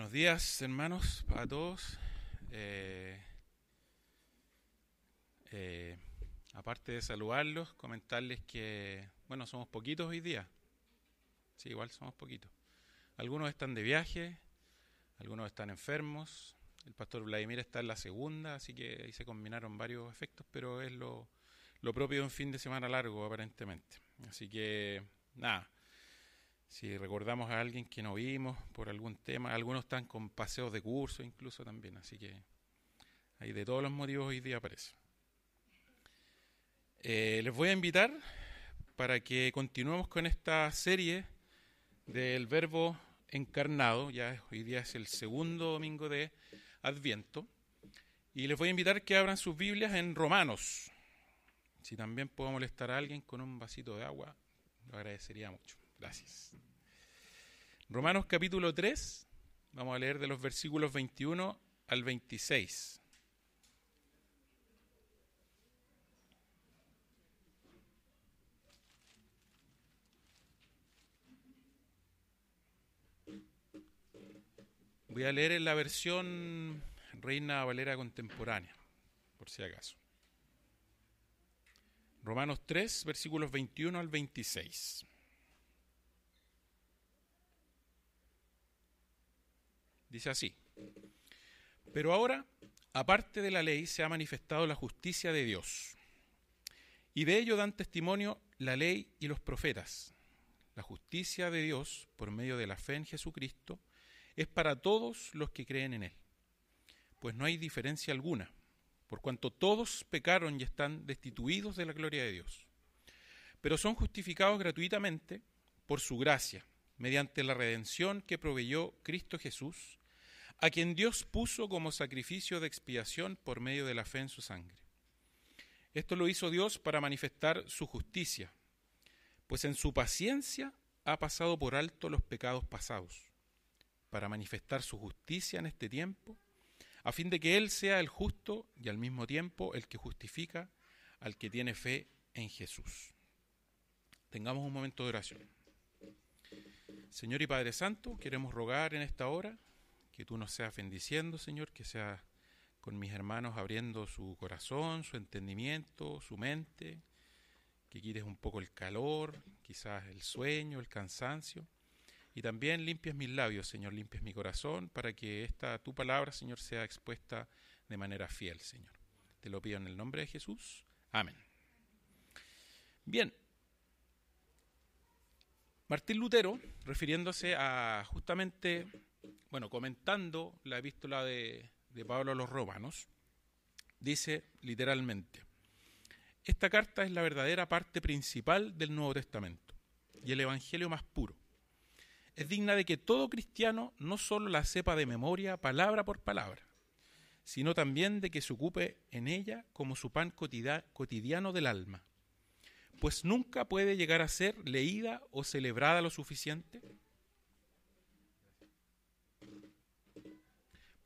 Buenos días, hermanos, a todos. Eh, eh, aparte de saludarlos, comentarles que, bueno, somos poquitos hoy día. Sí, igual somos poquitos. Algunos están de viaje, algunos están enfermos. El pastor Vladimir está en la segunda, así que ahí se combinaron varios efectos, pero es lo, lo propio de un fin de semana largo, aparentemente. Así que, nada si recordamos a alguien que no vimos por algún tema, algunos están con paseos de curso incluso también, así que ahí de todos los motivos hoy día aparece. Eh, les voy a invitar para que continuemos con esta serie del verbo encarnado, ya hoy día es el segundo domingo de Adviento, y les voy a invitar que abran sus Biblias en Romanos. Si también puedo molestar a alguien con un vasito de agua, lo agradecería mucho. Gracias. Romanos capítulo 3, vamos a leer de los versículos 21 al 26. Voy a leer en la versión Reina Valera contemporánea, por si acaso. Romanos 3, versículos 21 al 26. Dice así, pero ahora, aparte de la ley, se ha manifestado la justicia de Dios. Y de ello dan testimonio la ley y los profetas. La justicia de Dios, por medio de la fe en Jesucristo, es para todos los que creen en Él. Pues no hay diferencia alguna, por cuanto todos pecaron y están destituidos de la gloria de Dios. Pero son justificados gratuitamente por su gracia, mediante la redención que proveyó Cristo Jesús, a quien Dios puso como sacrificio de expiación por medio de la fe en su sangre. Esto lo hizo Dios para manifestar su justicia, pues en su paciencia ha pasado por alto los pecados pasados, para manifestar su justicia en este tiempo, a fin de que Él sea el justo y al mismo tiempo el que justifica al que tiene fe en Jesús. Tengamos un momento de oración. Señor y Padre Santo, queremos rogar en esta hora que tú nos seas bendiciendo, Señor, que sea con mis hermanos abriendo su corazón, su entendimiento, su mente, que quites un poco el calor, quizás el sueño, el cansancio, y también limpies mis labios, Señor, limpies mi corazón, para que esta tu palabra, Señor, sea expuesta de manera fiel, Señor. Te lo pido en el nombre de Jesús. Amén. Bien. Martín Lutero, refiriéndose a justamente bueno, comentando la epístola de, Pablo a los romanos, dice literalmente, esta carta es la verdadera parte principal del Nuevo Testamento y el Evangelio más puro. Es digna de que todo cristiano no solo la sepa de memoria, palabra por palabra, sino también de que se ocupe en ella como su pan cotidiano del alma, pues nunca puede llegar a ser leída o celebrada lo suficiente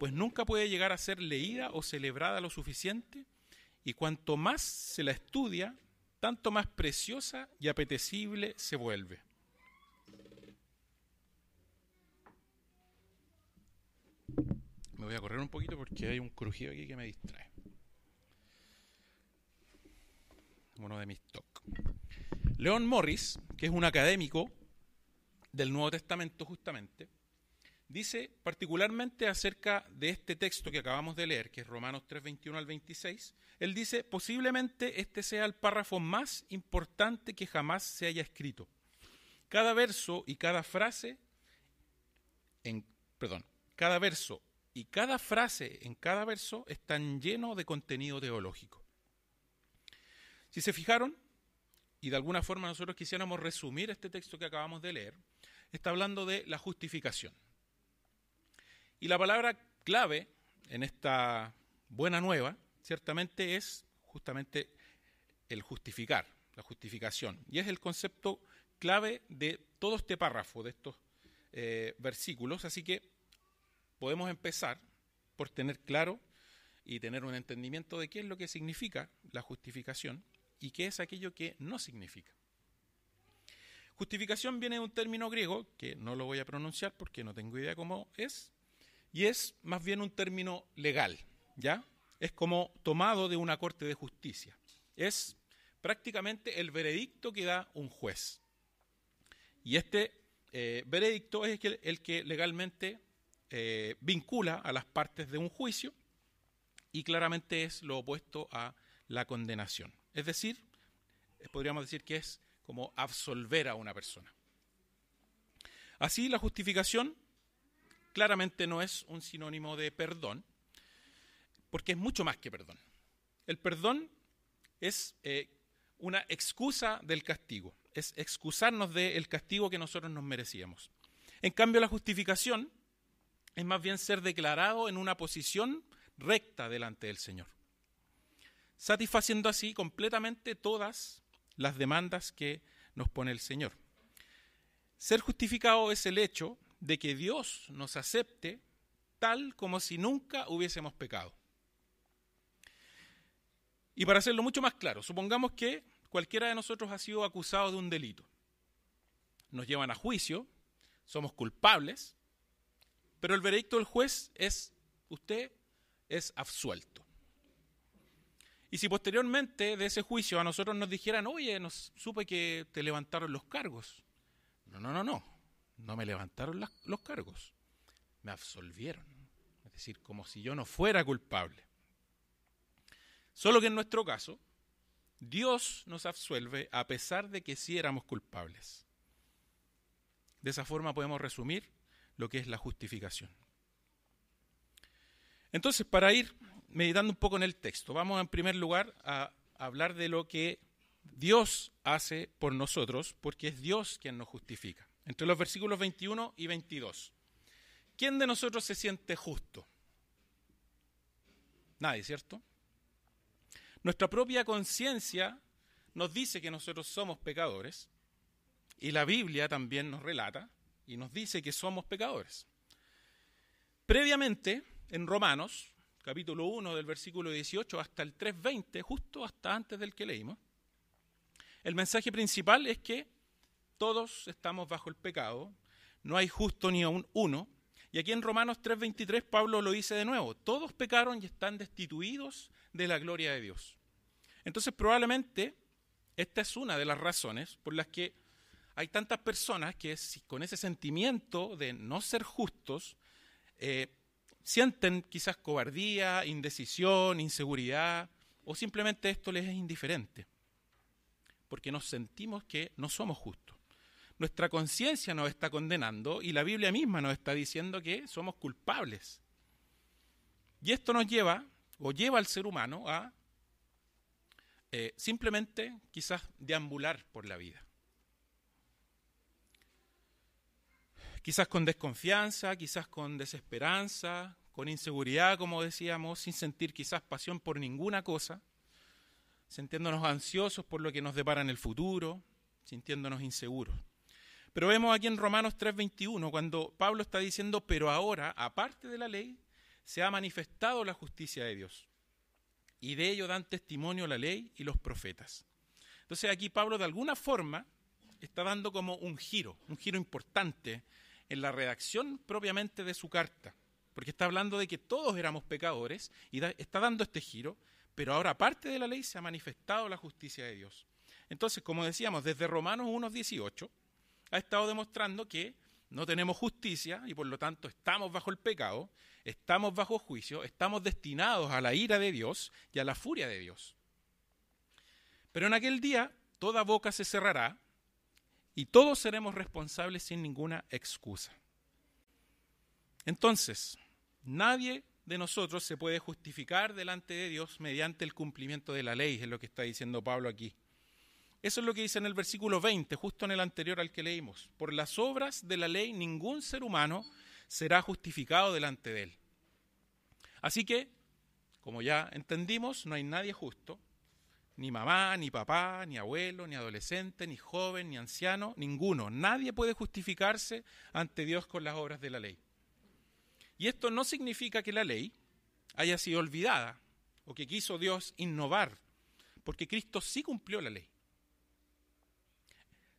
pues nunca puede llegar a ser leída o celebrada lo suficiente, y cuanto más se la estudia, tanto más preciosa y apetecible se vuelve. Me voy a correr un poquito porque hay un crujido aquí que me distrae. Uno de mis talk. Leon Morris, que es un académico del Nuevo Testamento justamente, dice particularmente acerca de este texto que acabamos de leer, que es Romanos 3, 21 al 26, él dice, posiblemente este sea el párrafo más importante que jamás se haya escrito. Cada verso y cada frase, en, perdón, cada verso y cada frase en cada verso están llenos de contenido teológico. Si se fijaron, y de alguna forma nosotros quisiéramos resumir este texto que acabamos de leer, está hablando de la justificación. Y la palabra clave en esta buena nueva, ciertamente, es justamente el justificar, la justificación. Y es el concepto clave de todo este párrafo, de estos eh, versículos. Así que podemos empezar por tener claro y tener un entendimiento de qué es lo que significa la justificación y qué es aquello que no significa. Justificación viene de un término griego que no lo voy a pronunciar porque no tengo idea cómo es, y es más bien un término legal, ¿ya? Es como tomado de una corte de justicia. Es prácticamente el veredicto que da un juez. Y este eh, veredicto es el que, legalmente eh, vincula a las partes de un juicio y claramente es lo opuesto a la condenación. Es decir, podríamos decir que es como absolver a una persona. Así, la justificación claramente no es un sinónimo de perdón, porque es mucho más que perdón. El perdón es eh, una excusa del castigo, es excusarnos del castigo que nosotros nos merecíamos. En cambio, la justificación es más bien ser declarado en una posición recta delante del Señor, satisfaciendo así completamente todas las demandas que nos pone el Señor. Ser justificado es el hecho de que Dios nos acepte tal como si nunca hubiésemos pecado. Y para hacerlo mucho más claro, supongamos que cualquiera de nosotros ha sido acusado de un delito. Nos llevan a juicio, somos culpables, pero el veredicto del juez es, usted es absuelto. Y si posteriormente de ese juicio a nosotros nos dijeran, oye, nos supe que te levantaron los cargos. No, no, no, no. No me levantaron los cargos. Me absolvieron. Es decir, como si yo no fuera culpable. Solo que en nuestro caso, Dios nos absuelve a pesar de que sí éramos culpables. De esa forma podemos resumir lo que es la justificación. Entonces, para ir meditando un poco en el texto, vamos en primer lugar a hablar de lo que Dios hace por nosotros, porque es Dios quien nos justifica. Entre los versículos 21 y 22. ¿Quién de nosotros se siente justo? Nadie, ¿cierto? Nuestra propia conciencia nos dice que nosotros somos pecadores y la Biblia también nos relata y nos dice que somos pecadores. Previamente, en Romanos, capítulo 1 del versículo 18 hasta el 3.20, justo hasta antes del que leímos, el mensaje principal es que todos estamos bajo el pecado, no hay justo ni aún uno, y aquí en Romanos 3:23 Pablo lo dice de nuevo, todos pecaron y están destituidos de la gloria de Dios. Entonces probablemente esta es una de las razones por las que hay tantas personas que con ese sentimiento de no ser justos eh, sienten quizás cobardía, indecisión, inseguridad, o simplemente esto les es indiferente, porque nos sentimos que no somos justos. Nuestra conciencia nos está condenando y la Biblia misma nos está diciendo que somos culpables. Y esto nos lleva, o lleva al ser humano a eh, simplemente quizás deambular por la vida. Quizás con desconfianza, quizás con desesperanza, con inseguridad, como decíamos, sin sentir quizás pasión por ninguna cosa, sintiéndonos ansiosos por lo que nos depara en el futuro, sintiéndonos inseguros. Pero vemos aquí en Romanos 3:21 cuando Pablo está diciendo, pero ahora, aparte de la ley, se ha manifestado la justicia de Dios. Y de ello dan testimonio la ley y los profetas. Entonces aquí Pablo de alguna forma está dando como un giro, un giro importante en la redacción propiamente de su carta, porque está hablando de que todos éramos pecadores y está dando este giro, pero ahora aparte de la ley se ha manifestado la justicia de Dios. Entonces, como decíamos, desde Romanos 1.18, ha estado demostrando que no tenemos justicia y por lo tanto estamos bajo el pecado, estamos bajo juicio, estamos destinados a la ira de Dios y a la furia de Dios. Pero en aquel día toda boca se cerrará y todos seremos responsables sin ninguna excusa. Entonces, nadie de nosotros se puede justificar delante de Dios mediante el cumplimiento de la ley, es lo que está diciendo Pablo aquí. Eso es lo que dice en el versículo 20, justo en el anterior al que leímos. Por las obras de la ley ningún ser humano será justificado delante de él. Así que, como ya entendimos, no hay nadie justo, ni mamá, ni papá, ni abuelo, ni adolescente, ni joven, ni anciano, ninguno. Nadie puede justificarse ante Dios con las obras de la ley. Y esto no significa que la ley haya sido olvidada o que quiso Dios innovar, porque Cristo sí cumplió la ley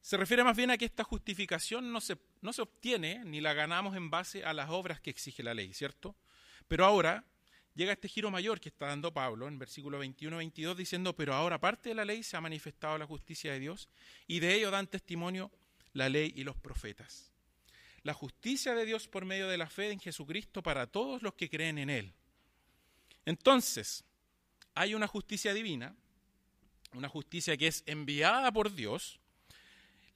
se refiere más bien a que esta justificación no se, no se obtiene ni la ganamos en base a las obras que exige la ley, ¿cierto? Pero ahora llega este giro mayor que está dando Pablo en versículo 21-22 diciendo, pero ahora parte de la ley se ha manifestado la justicia de Dios y de ello dan testimonio la ley y los profetas. La justicia de Dios por medio de la fe en Jesucristo para todos los que creen en Él. Entonces, hay una justicia divina, una justicia que es enviada por Dios,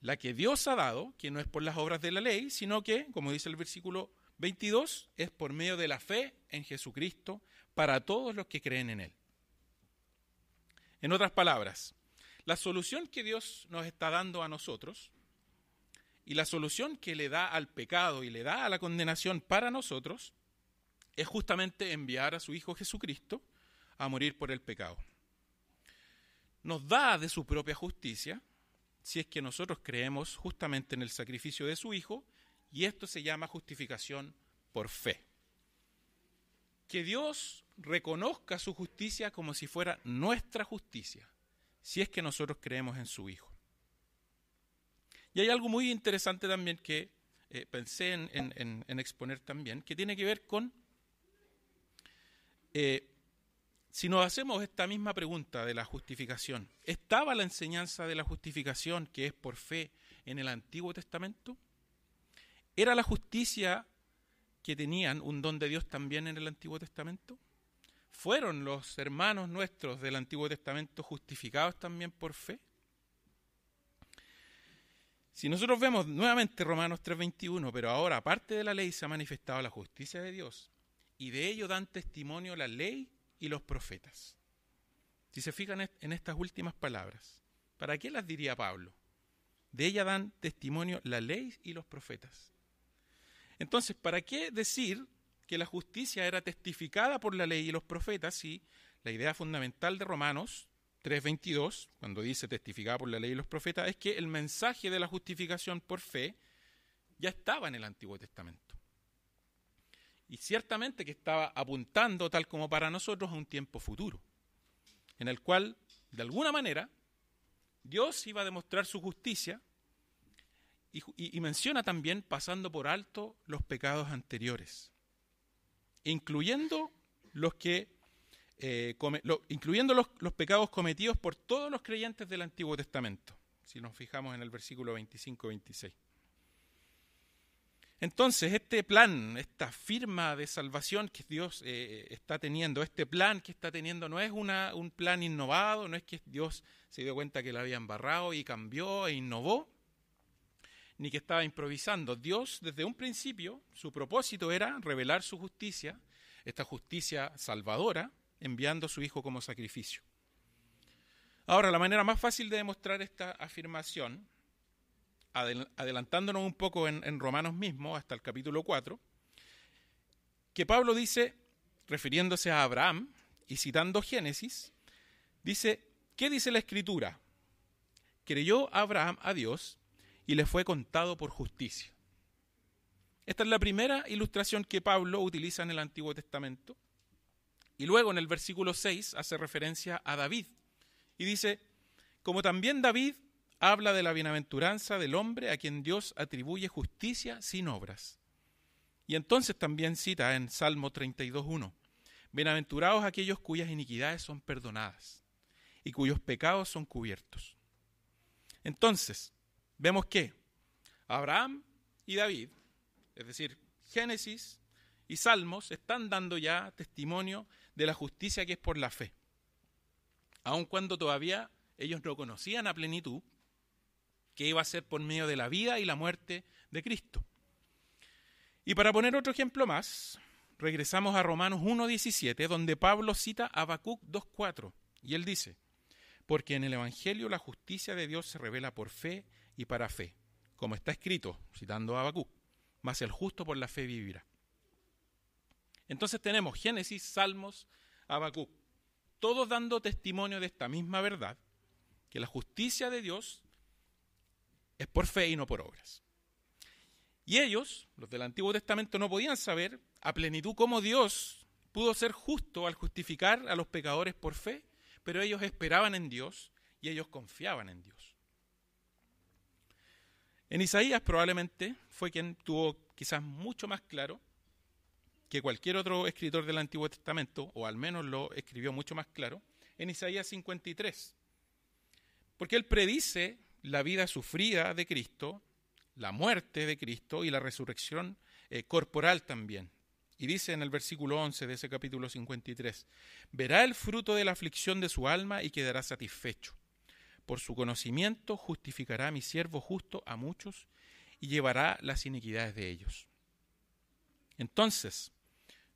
la que Dios ha dado, que no es por las obras de la ley, sino que, como dice el versículo 22, es por medio de la fe en Jesucristo para todos los que creen en Él. En otras palabras, la solución que Dios nos está dando a nosotros y la solución que le da al pecado y le da a la condenación para nosotros es justamente enviar a su Hijo Jesucristo a morir por el pecado. Nos da de su propia justicia si es que nosotros creemos justamente en el sacrificio de su Hijo, y esto se llama justificación por fe. Que Dios reconozca su justicia como si fuera nuestra justicia, si es que nosotros creemos en su Hijo. Y hay algo muy interesante también que eh, pensé en, exponer también, que tiene que ver con, eh, si nos hacemos esta misma pregunta de la justificación, ¿estaba la enseñanza de la justificación que es por fe en el Antiguo Testamento? ¿Era la justicia que tenían un don de Dios también en el Antiguo Testamento? ¿Fueron los hermanos nuestros del Antiguo Testamento justificados también por fe? Si nosotros vemos nuevamente Romanos 3:21, pero ahora aparte de la ley se ha manifestado la justicia de Dios, y de ello dan testimonio la ley y los profetas. Si se fijan en estas últimas palabras, ¿para qué las diría Pablo? De ella dan testimonio la ley y los profetas. Entonces, ¿para qué decir que la justicia era testificada por la ley y los profetas si la idea fundamental de Romanos 3.22, cuando dice testificada por la ley y los profetas, es que el mensaje de la justificación por fe ya estaba en el Antiguo Testamento? Y ciertamente que estaba apuntando, tal como para nosotros, a un tiempo futuro, en el cual, de alguna manera, Dios iba a demostrar su justicia y, menciona también pasando por alto los pecados anteriores, incluyendo los que eh, incluyendo los, pecados cometidos por todos los creyentes del Antiguo Testamento, si nos fijamos en el versículo 25-26. Entonces, este plan, esta firma de salvación que Dios eh, está teniendo, este plan que está teniendo, no es una, un plan innovado, no es que Dios se dio cuenta que lo había embarrado y cambió e innovó, ni que estaba improvisando. Dios, desde un principio, su propósito era revelar su justicia, esta justicia salvadora, enviando a su Hijo como sacrificio. Ahora, la manera más fácil de demostrar esta afirmación, adelantándonos un poco en, Romanos mismo, hasta el capítulo 4, que Pablo dice, refiriéndose a Abraham y citando Génesis, dice, ¿qué dice la Escritura? Creyó Abraham a Dios y le fue contado por justicia. Esta es la primera ilustración que Pablo utiliza en el Antiguo Testamento. Y luego en el versículo 6 hace referencia a David y dice, como también David habla de la bienaventuranza del hombre a quien Dios atribuye justicia sin obras. Y entonces también cita en Salmo 32.1, Bienaventurados aquellos cuyas iniquidades son perdonadas y cuyos pecados son cubiertos. Entonces, vemos que Abraham y David, es decir, Génesis y Salmos, están dando ya testimonio de la justicia que es por la fe. Aun cuando todavía ellos no conocían a plenitud que iba a ser por medio de la vida y la muerte de Cristo. Y para poner otro ejemplo más, regresamos a Romanos 1.17, donde Pablo cita a Habacuc 2.4, y él dice, porque en el Evangelio la justicia de Dios se revela por fe y para fe, como está escrito, citando a Habacuc, mas el justo por la fe vivirá. Entonces tenemos Génesis, Salmos, Habacuc, todos dando testimonio de esta misma verdad, que la justicia de Dios es por fe y no por obras. Y ellos, los del Antiguo Testamento, no podían saber a plenitud cómo Dios pudo ser justo al justificar a los pecadores por fe, pero ellos esperaban en Dios y ellos confiaban en Dios. En Isaías probablemente fue quien tuvo quizás mucho más claro que cualquier otro escritor del Antiguo Testamento, o al menos lo escribió mucho más claro, en Isaías 53. Porque él predice la vida sufrida de Cristo, la muerte de Cristo y la resurrección eh, corporal también. Y dice en el versículo 11 de ese capítulo 53, verá el fruto de la aflicción de su alma y quedará satisfecho. Por su conocimiento justificará a mi siervo justo a muchos y llevará las iniquidades de ellos. Entonces,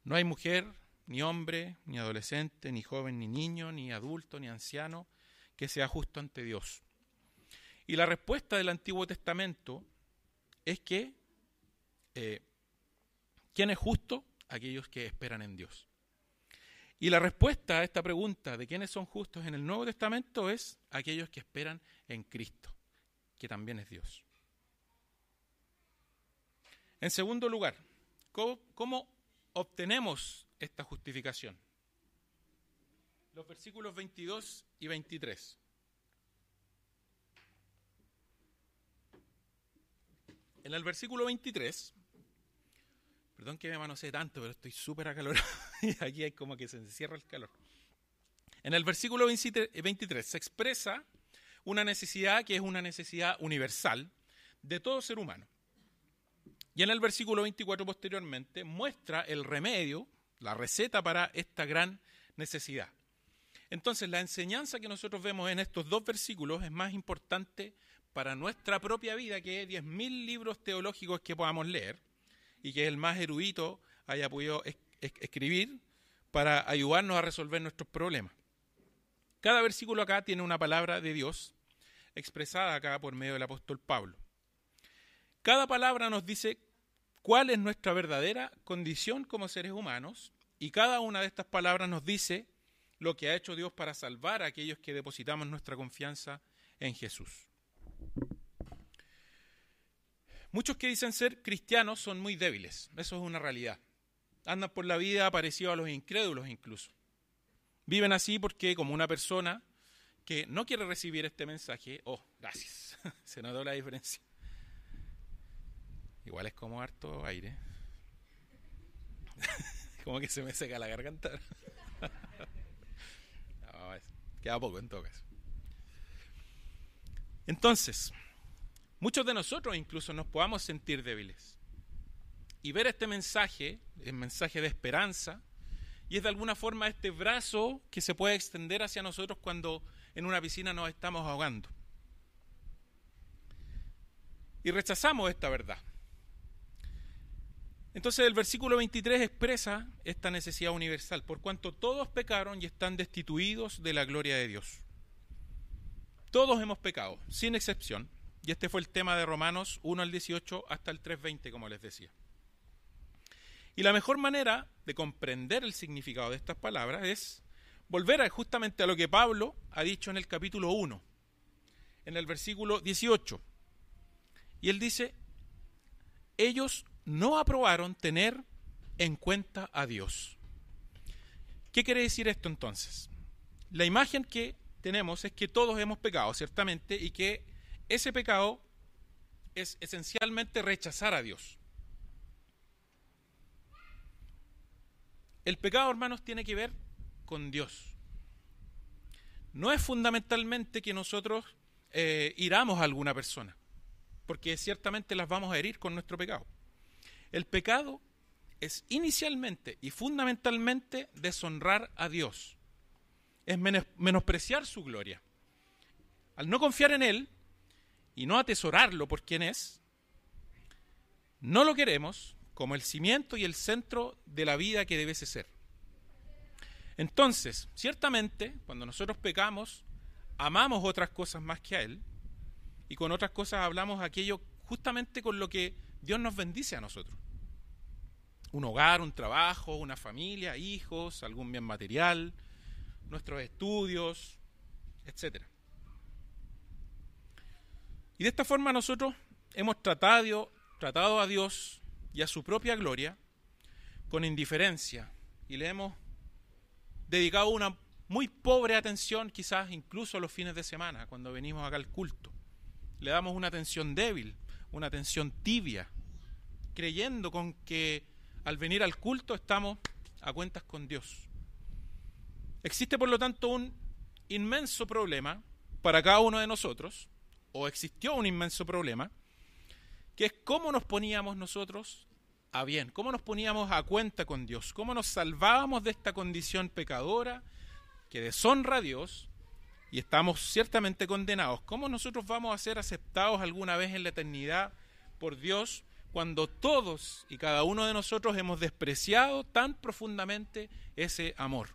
no hay mujer, ni hombre, ni adolescente, ni joven, ni niño, ni adulto, ni anciano, que sea justo ante Dios. Y la respuesta del Antiguo Testamento es que, eh, ¿quién es justo? Aquellos que esperan en Dios. Y la respuesta a esta pregunta de quiénes son justos en el Nuevo Testamento es aquellos que esperan en Cristo, que también es Dios. En segundo lugar, ¿cómo, obtenemos esta justificación? Los versículos 22 y 23. En el versículo 23, perdón que me manosee tanto, pero estoy súper acalorado y aquí hay como que se encierra el calor. En el versículo 23 se expresa una necesidad que es una necesidad universal de todo ser humano. Y en el versículo 24 posteriormente muestra el remedio, la receta para esta gran necesidad. Entonces la enseñanza que nosotros vemos en estos dos versículos es más importante para nuestra propia vida que 10.000 libros teológicos que podamos leer y que el más erudito haya podido escribir para ayudarnos a resolver nuestros problemas. Cada versículo acá tiene una palabra de Dios expresada acá por medio del apóstol Pablo. Cada palabra nos dice cuál es nuestra verdadera condición como seres humanos y cada una de estas palabras nos dice lo que ha hecho Dios para salvar a aquellos que depositamos nuestra confianza en Jesús. Muchos que dicen ser cristianos son muy débiles, eso es una realidad. Andan por la vida parecidos a los incrédulos incluso. Viven así porque como una persona que no quiere recibir este mensaje, oh, gracias, se notó la diferencia. Igual es como harto aire. como que se me seca la garganta. queda poco en todo caso. Entonces, muchos de nosotros incluso nos podamos sentir débiles. Y ver este mensaje, el mensaje de esperanza, y es de alguna forma este brazo que se puede extender hacia nosotros cuando en una piscina nos estamos ahogando. Y rechazamos esta verdad. Entonces el versículo 23 expresa esta necesidad universal, por cuanto todos pecaron y están destituidos de la gloria de Dios. Todos hemos pecado, sin excepción, y este fue el tema de Romanos 1 al 18 hasta el 3.20, como les decía. Y la mejor manera de comprender el significado de estas palabras es volver justamente a lo que Pablo ha dicho en el capítulo 1, en el versículo 18. Y él dice, ellos no aprobaron tener en cuenta a Dios. ¿Qué quiere decir esto entonces? La imagen que tenemos es que todos hemos pecado, ciertamente, y que ese pecado es esencialmente rechazar a Dios. El pecado, hermanos, tiene que ver con Dios. No es fundamentalmente que nosotros eh, iramos a alguna persona, porque ciertamente las vamos a herir con nuestro pecado. El pecado es inicialmente y fundamentalmente deshonrar a Dios. Es menospreciar su gloria. Al no confiar en Él y no atesorarlo por quien es, no lo queremos como el cimiento y el centro de la vida que debe ser. Entonces, ciertamente, cuando nosotros pecamos, amamos otras cosas más que a Él, y con otras cosas hablamos aquello justamente con lo que Dios nos bendice a nosotros un hogar, un trabajo, una familia, hijos, algún bien material, nuestros estudios, etc. Y de esta forma nosotros hemos tratado, tratado a Dios y a su propia gloria con indiferencia y le hemos dedicado una muy pobre atención, quizás incluso a los fines de semana, cuando venimos acá al culto. Le damos una atención débil, una atención tibia, creyendo con que al venir al culto estamos a cuentas con Dios. Existe por lo tanto un inmenso problema para cada uno de nosotros, o existió un inmenso problema, que es cómo nos poníamos nosotros a bien, cómo nos poníamos a cuenta con Dios, cómo nos salvábamos de esta condición pecadora que deshonra a Dios y estamos ciertamente condenados. ¿Cómo nosotros vamos a ser aceptados alguna vez en la eternidad por Dios cuando todos y cada uno de nosotros hemos despreciado tan profundamente ese amor?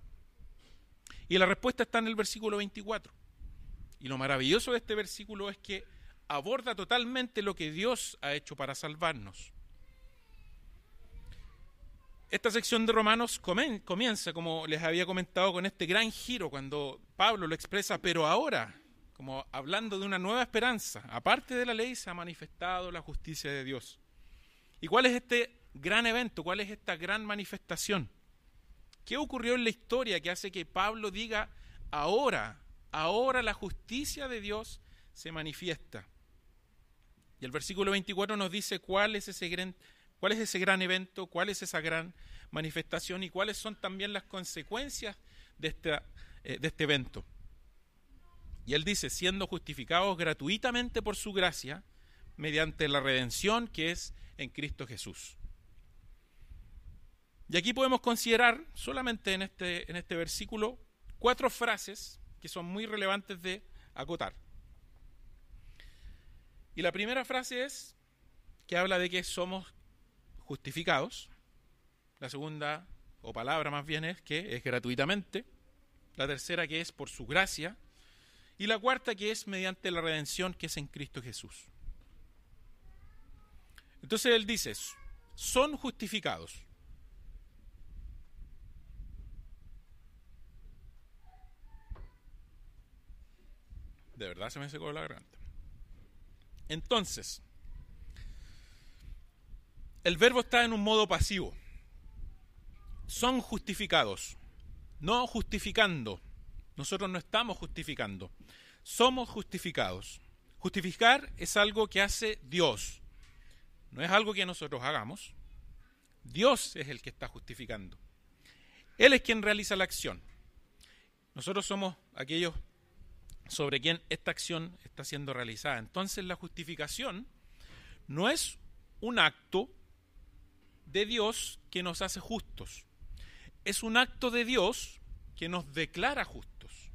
Y la respuesta está en el versículo 24. Y lo maravilloso de este versículo es que aborda totalmente lo que Dios ha hecho para salvarnos. Esta sección de Romanos comienza, como les había comentado, con este gran giro cuando Pablo lo expresa, pero ahora, como hablando de una nueva esperanza, aparte de la ley se ha manifestado la justicia de Dios. ¿Y cuál es este gran evento? ¿Cuál es esta gran manifestación? ¿Qué ocurrió en la historia que hace que Pablo diga, ahora, ahora la justicia de Dios se manifiesta? Y el versículo 24 nos dice cuál es ese gran ¿Cuál es ese gran evento? ¿Cuál es esa gran manifestación? ¿Y cuáles son también las consecuencias de, eh, de este evento? Y él dice, siendo justificados gratuitamente por su gracia, mediante la redención que es en Cristo Jesús. Y aquí podemos considerar, solamente en este, en este versículo, cuatro frases que son muy relevantes de acotar. Y la primera frase es que habla de que somos justificados. La segunda, o palabra más bien, es que es gratuitamente. La tercera, que es por su gracia. Y la cuarta, que es mediante la redención que es en Cristo Jesús. Entonces él dice, son justificados. De verdad se me secó la garganta. Entonces, el verbo está en un modo pasivo. Son justificados, no justificando. Nosotros no estamos justificando, somos justificados. Justificar es algo que hace Dios, no es algo que nosotros hagamos. Dios es el que está justificando. Él es quien realiza la acción. Nosotros somos aquellos sobre quien esta acción está siendo realizada. Entonces la justificación no es un acto de Dios que nos hace justos. Es un acto de Dios que nos declara justos,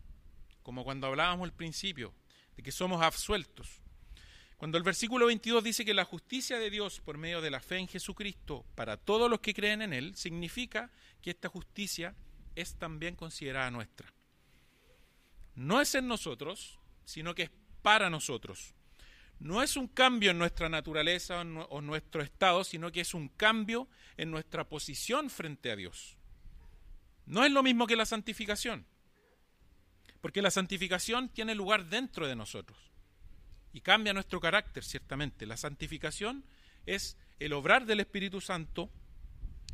como cuando hablábamos al principio, de que somos absueltos. Cuando el versículo 22 dice que la justicia de Dios por medio de la fe en Jesucristo para todos los que creen en Él, significa que esta justicia es también considerada nuestra. No es en nosotros, sino que es para nosotros no es un cambio en nuestra naturaleza o nuestro estado, sino que es un cambio en nuestra posición frente a Dios. No es lo mismo que la santificación, porque la santificación tiene lugar dentro de nosotros y cambia nuestro carácter, ciertamente. La santificación es el obrar del Espíritu Santo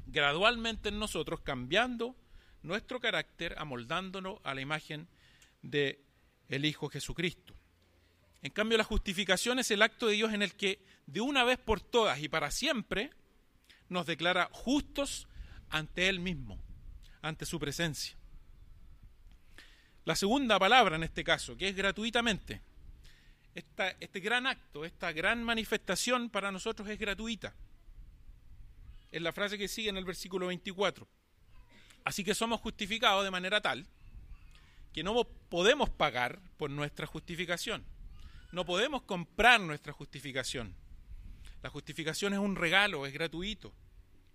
gradualmente en nosotros, cambiando nuestro carácter, amoldándonos a la imagen de el Hijo Jesucristo. En cambio, la justificación es el acto de Dios en el que de una vez por todas y para siempre nos declara justos ante Él mismo, ante su presencia. La segunda palabra en este caso, que es gratuitamente. este gran acto, esta gran manifestación para nosotros es gratuita. Es la frase que sigue en el versículo 24. Así que somos justificados de manera tal que no podemos pagar por nuestra justificación. No podemos comprar nuestra justificación. La justificación es un regalo, es gratuito.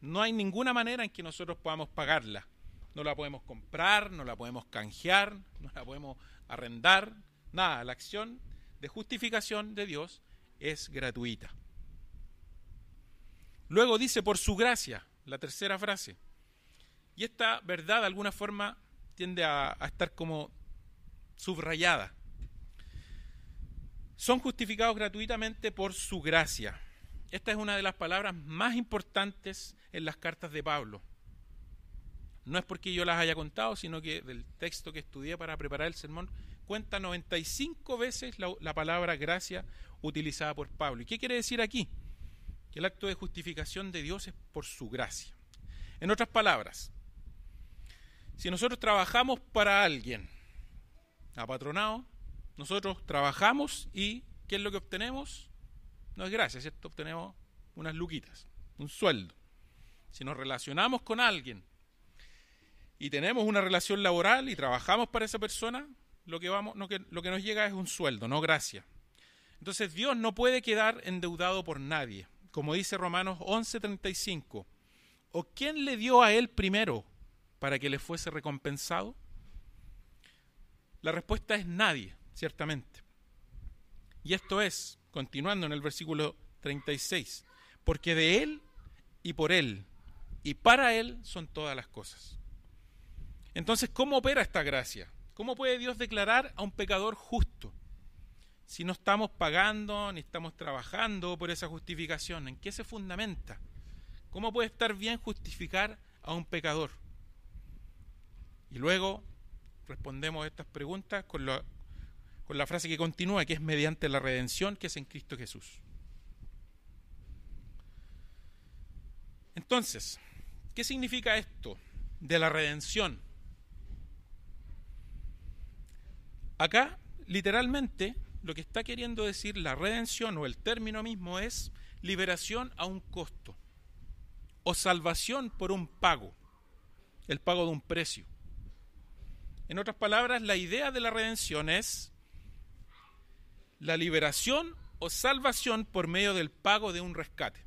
No hay ninguna manera en que nosotros podamos pagarla. No la podemos comprar, no la podemos canjear, no la podemos arrendar, nada. La acción de justificación de Dios es gratuita. Luego dice, por su gracia, la tercera frase. Y esta verdad de alguna forma tiende a, estar como subrayada son justificados gratuitamente por su gracia. Esta es una de las palabras más importantes en las cartas de Pablo. No es porque yo las haya contado, sino que del texto que estudié para preparar el sermón, cuenta 95 veces la, la palabra gracia utilizada por Pablo. ¿Y qué quiere decir aquí? Que el acto de justificación de Dios es por su gracia. En otras palabras, si nosotros trabajamos para alguien, apatronado, nosotros trabajamos y ¿qué es lo que obtenemos? No es gracia, ¿cierto? Obtenemos unas luquitas, un sueldo. Si nos relacionamos con alguien y tenemos una relación laboral y trabajamos para esa persona, lo que, lo que nos llega es un sueldo, no gracia. Entonces Dios no puede quedar endeudado por nadie. Como dice Romanos 11:35, ¿o quién le dio a él primero para que le fuese recompensado? La respuesta es nadie, ciertamente. Y esto es, continuando en el versículo 36, porque de Él y por Él y para Él son todas las cosas. Entonces, ¿cómo opera esta gracia? ¿Cómo puede Dios declarar a un pecador justo? Si no estamos pagando ni estamos trabajando por esa justificación, ¿en qué se fundamenta? ¿Cómo puede estar bien justificar a un pecador? Y luego respondemos estas preguntas con la, con la frase que continúa, que es mediante la redención que es en Cristo Jesús. Entonces, ¿qué significa esto de la redención? Acá, literalmente, lo que está queriendo decir la redención o el término mismo es liberación a un costo o salvación por un pago, el pago de un precio. En otras palabras, la idea de la redención es la liberación o salvación por medio del pago de un rescate.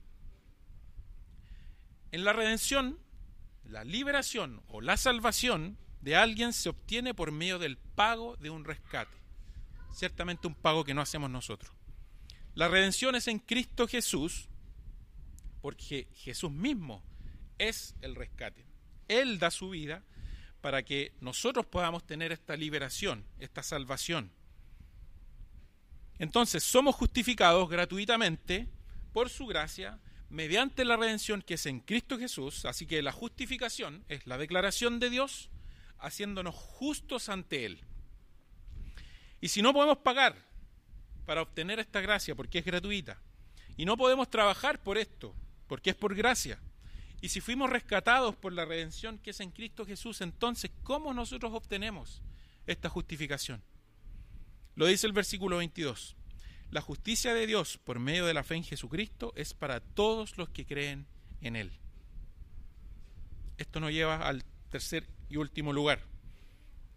En la redención, la liberación o la salvación de alguien se obtiene por medio del pago de un rescate. Ciertamente un pago que no hacemos nosotros. La redención es en Cristo Jesús porque Jesús mismo es el rescate. Él da su vida para que nosotros podamos tener esta liberación, esta salvación. Entonces somos justificados gratuitamente por su gracia mediante la redención que es en Cristo Jesús, así que la justificación es la declaración de Dios haciéndonos justos ante Él. Y si no podemos pagar para obtener esta gracia porque es gratuita, y no podemos trabajar por esto porque es por gracia, y si fuimos rescatados por la redención que es en Cristo Jesús, entonces, ¿cómo nosotros obtenemos esta justificación? Lo dice el versículo 22. La justicia de Dios por medio de la fe en Jesucristo es para todos los que creen en Él. Esto nos lleva al tercer y último lugar.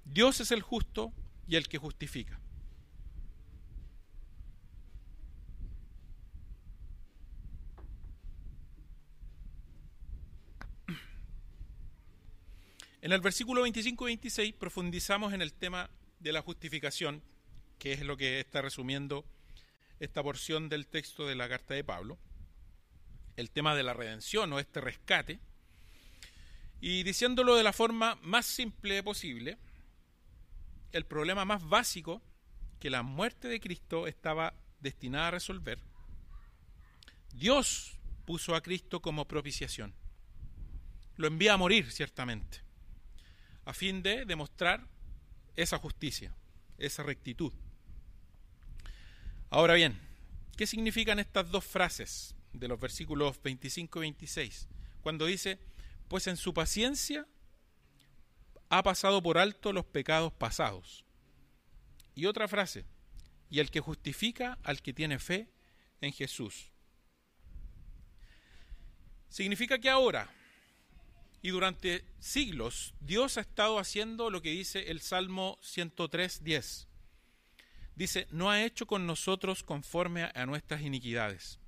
Dios es el justo y el que justifica. En el versículo 25 y 26 profundizamos en el tema de la justificación, que es lo que está resumiendo esta porción del texto de la carta de Pablo, el tema de la redención o este rescate, y diciéndolo de la forma más simple posible, el problema más básico que la muerte de Cristo estaba destinada a resolver, Dios puso a Cristo como propiciación. Lo envía a morir, ciertamente, a fin de demostrar esa justicia, esa rectitud. Ahora bien, ¿qué significan estas dos frases de los versículos 25 y 26? Cuando dice, pues en su paciencia ha pasado por alto los pecados pasados. Y otra frase, y el que justifica al que tiene fe en Jesús. Significa que ahora y durante siglos Dios ha estado haciendo lo que dice el Salmo 103, 10 dice, no ha hecho con nosotros conforme a nuestras iniquidades,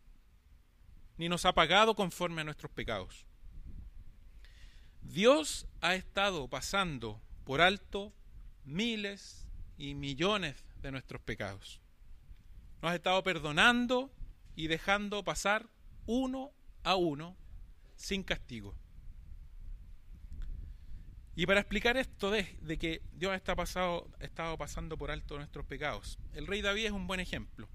ni nos ha pagado conforme a nuestros pecados. Dios ha estado pasando por alto miles y millones de nuestros pecados. Nos ha estado perdonando y dejando pasar uno a uno sin castigo. Y para explicar esto de, que Dios ha estado pasando por alto nuestros pecados, el rey David es un buen ejemplo.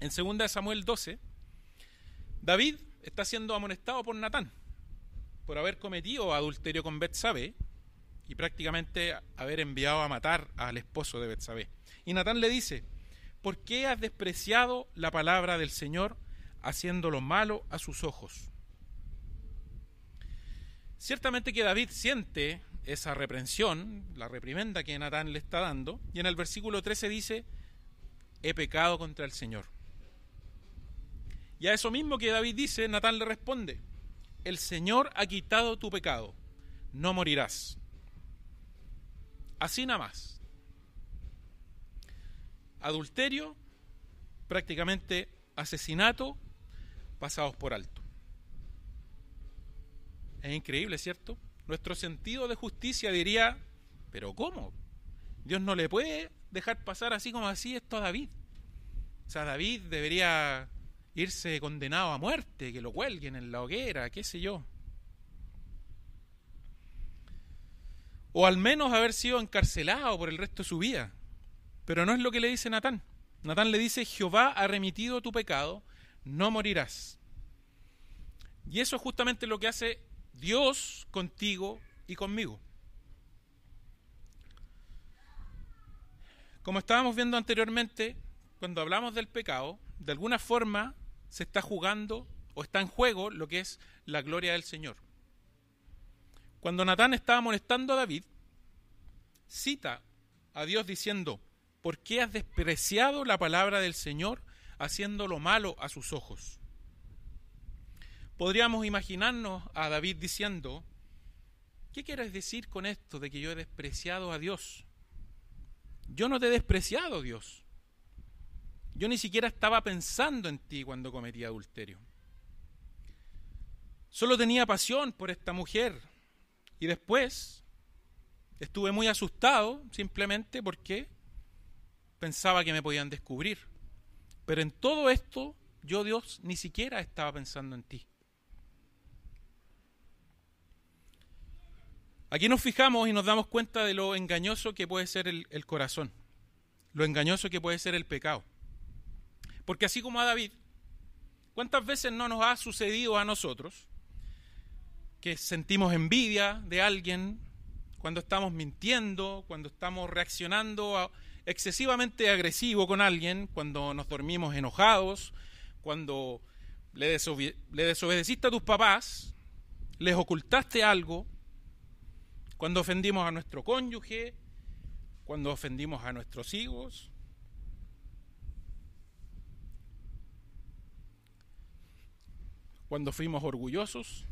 En 2 Samuel 12, David está siendo amonestado por Natán por haber cometido adulterio con Betsabé y prácticamente haber enviado a matar al esposo de Betsabé. Y Natán le dice, ¿por qué has despreciado la palabra del Señor, haciendo lo malo a sus ojos? Ciertamente que David siente esa reprensión, la reprimenda que Natán le está dando, y en el versículo 13 dice, he pecado contra el Señor. Y a eso mismo que David dice, Natán le responde, el Señor ha quitado tu pecado, no morirás. Así nada más. Adulterio, prácticamente asesinato, pasados por alto. Es increíble, ¿cierto? Nuestro sentido de justicia diría, pero ¿cómo? Dios no le puede dejar pasar así como así esto a David. O sea, David debería irse condenado a muerte, que lo cuelguen en la hoguera, qué sé yo. O al menos haber sido encarcelado por el resto de su vida. Pero no es lo que le dice Natán. Natán le dice, Jehová ha remitido tu pecado, no morirás. Y eso es justamente lo que hace Dios contigo y conmigo. Como estábamos viendo anteriormente, cuando hablamos del pecado, de alguna forma se está jugando o está en juego lo que es la gloria del Señor. Cuando Natán estaba molestando a David, cita a Dios diciendo, ¿por qué has despreciado la palabra del Señor haciendo lo malo a sus ojos? Podríamos imaginarnos a David diciendo, ¿qué quieres decir con esto de que yo he despreciado a Dios? Yo no te he despreciado, Dios. Yo ni siquiera estaba pensando en ti cuando cometí adulterio. Solo tenía pasión por esta mujer. Y después estuve muy asustado simplemente porque pensaba que me podían descubrir. Pero en todo esto yo Dios ni siquiera estaba pensando en ti. Aquí nos fijamos y nos damos cuenta de lo engañoso que puede ser el, corazón, lo engañoso que puede ser el pecado. Porque así como a David, ¿cuántas veces no nos ha sucedido a nosotros que sentimos envidia de alguien cuando estamos mintiendo, cuando estamos reaccionando excesivamente agresivo con alguien, cuando nos dormimos enojados, cuando le desobedeciste a tus papás, les ocultaste algo, cuando ofendimos a nuestro cónyuge, cuando ofendimos a nuestros hijos, cuando fuimos orgullosos.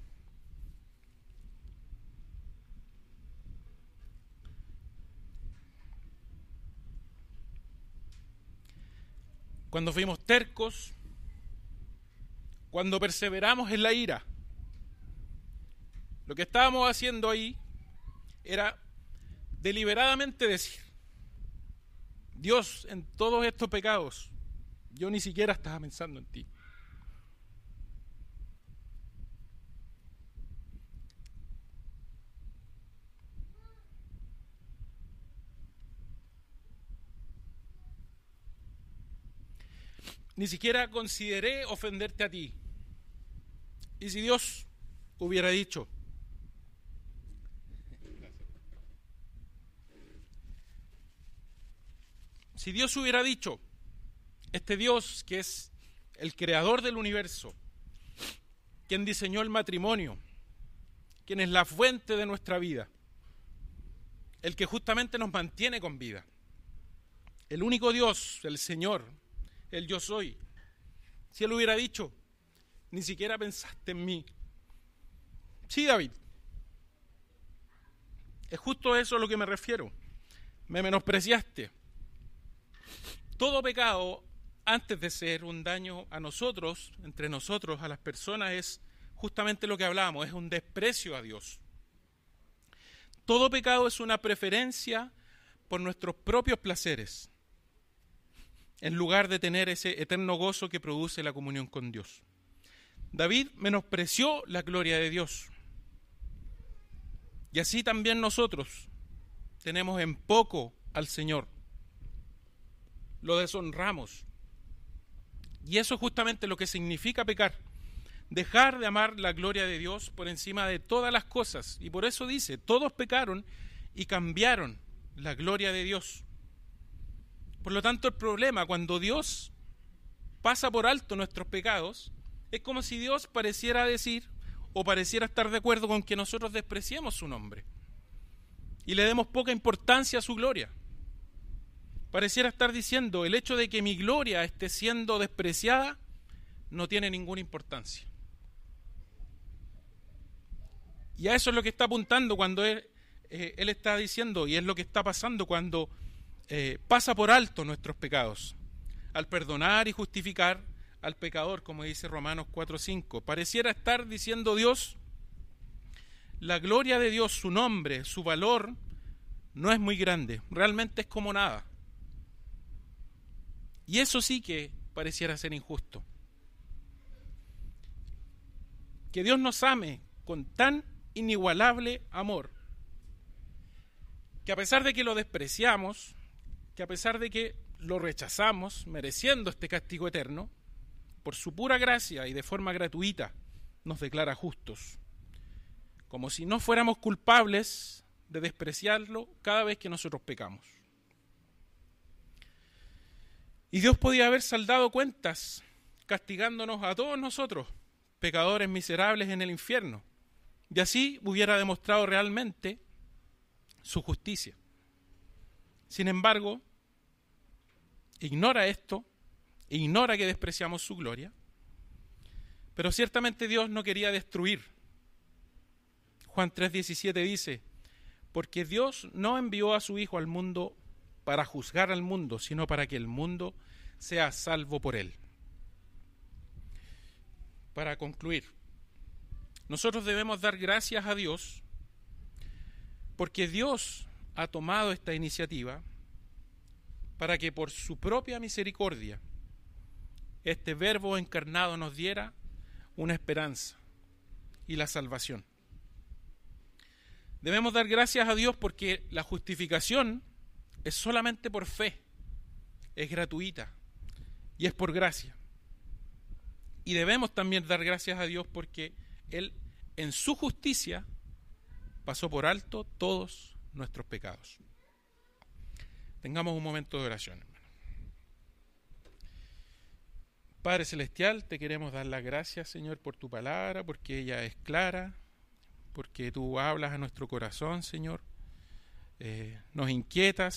Cuando fuimos tercos, cuando perseveramos en la ira. Lo que estábamos haciendo ahí era deliberadamente decir, Dios, en todos estos pecados, yo ni siquiera estaba pensando en ti. ni siquiera consideré ofenderte a ti. Y si Dios hubiera dicho, si Dios hubiera dicho, este Dios que es el creador del universo, quien diseñó el matrimonio, quien es la fuente de nuestra vida, el que justamente nos mantiene con vida, el único Dios, el Señor, el yo soy. Si él hubiera dicho, ni siquiera pensaste en mí. Sí, David. Es justo eso a lo que me refiero. Me menospreciaste. Todo pecado, antes de ser un daño a nosotros, entre nosotros, a las personas, es justamente lo que hablábamos, es un desprecio a Dios. Todo pecado es una preferencia por nuestros propios placeres en lugar de tener ese eterno gozo que produce la comunión con Dios. David menospreció la gloria de Dios. Y así también nosotros tenemos en poco al Señor. Lo deshonramos. Y eso es justamente lo que significa pecar. Dejar de amar la gloria de Dios por encima de todas las cosas. Y por eso dice, todos pecaron y cambiaron la gloria de Dios Por lo tanto, el problema cuando Dios pasa por alto nuestros pecados es como si Dios pareciera decir o pareciera estar de acuerdo con que nosotros despreciemos su nombre y le demos poca importancia a su gloria. Pareciera estar diciendo, el hecho de que mi gloria esté siendo despreciada no tiene ninguna importancia. Y a eso es lo que está apuntando cuando él, eh, está diciendo, y es lo que está pasando cuando eh, pasa por alto nuestros pecados, al perdonar y justificar al pecador, como dice Romanos 4.5. Pareciera estar diciendo Dios, la gloria de Dios, su nombre, su valor, no es muy grande, realmente es como nada. Y eso sí que pareciera ser injusto. Que Dios nos ame con tan inigualable amor, que a pesar de que lo despreciamos, que a pesar de que lo rechazamos, mereciendo este castigo eterno, por su pura gracia y de forma gratuita nos declara justos, como si no fuéramos culpables de despreciarlo cada vez que nosotros pecamos. Y Dios podía haber saldado cuentas castigándonos a todos nosotros, pecadores miserables en el infierno, y así hubiera demostrado realmente su justicia. Sin embargo, ignora esto, ignora que despreciamos su gloria, pero ciertamente Dios no quería destruir. Juan 3:17 dice, porque Dios no envió a su Hijo al mundo para juzgar al mundo, sino para que el mundo sea salvo por él. Para concluir, nosotros debemos dar gracias a Dios porque Dios ha tomado esta iniciativa para que por su propia misericordia este verbo encarnado nos diera una esperanza y la salvación. Debemos dar gracias a Dios porque la justificación es solamente por fe, es gratuita y es por gracia. Y debemos también dar gracias a Dios porque Él en su justicia pasó por alto todos nuestros pecados. Tengamos un momento de oración. Padre Celestial, te queremos dar las gracias, Señor, por tu palabra, porque ella es clara, porque tú hablas a nuestro corazón, Señor. Eh, nos inquietas,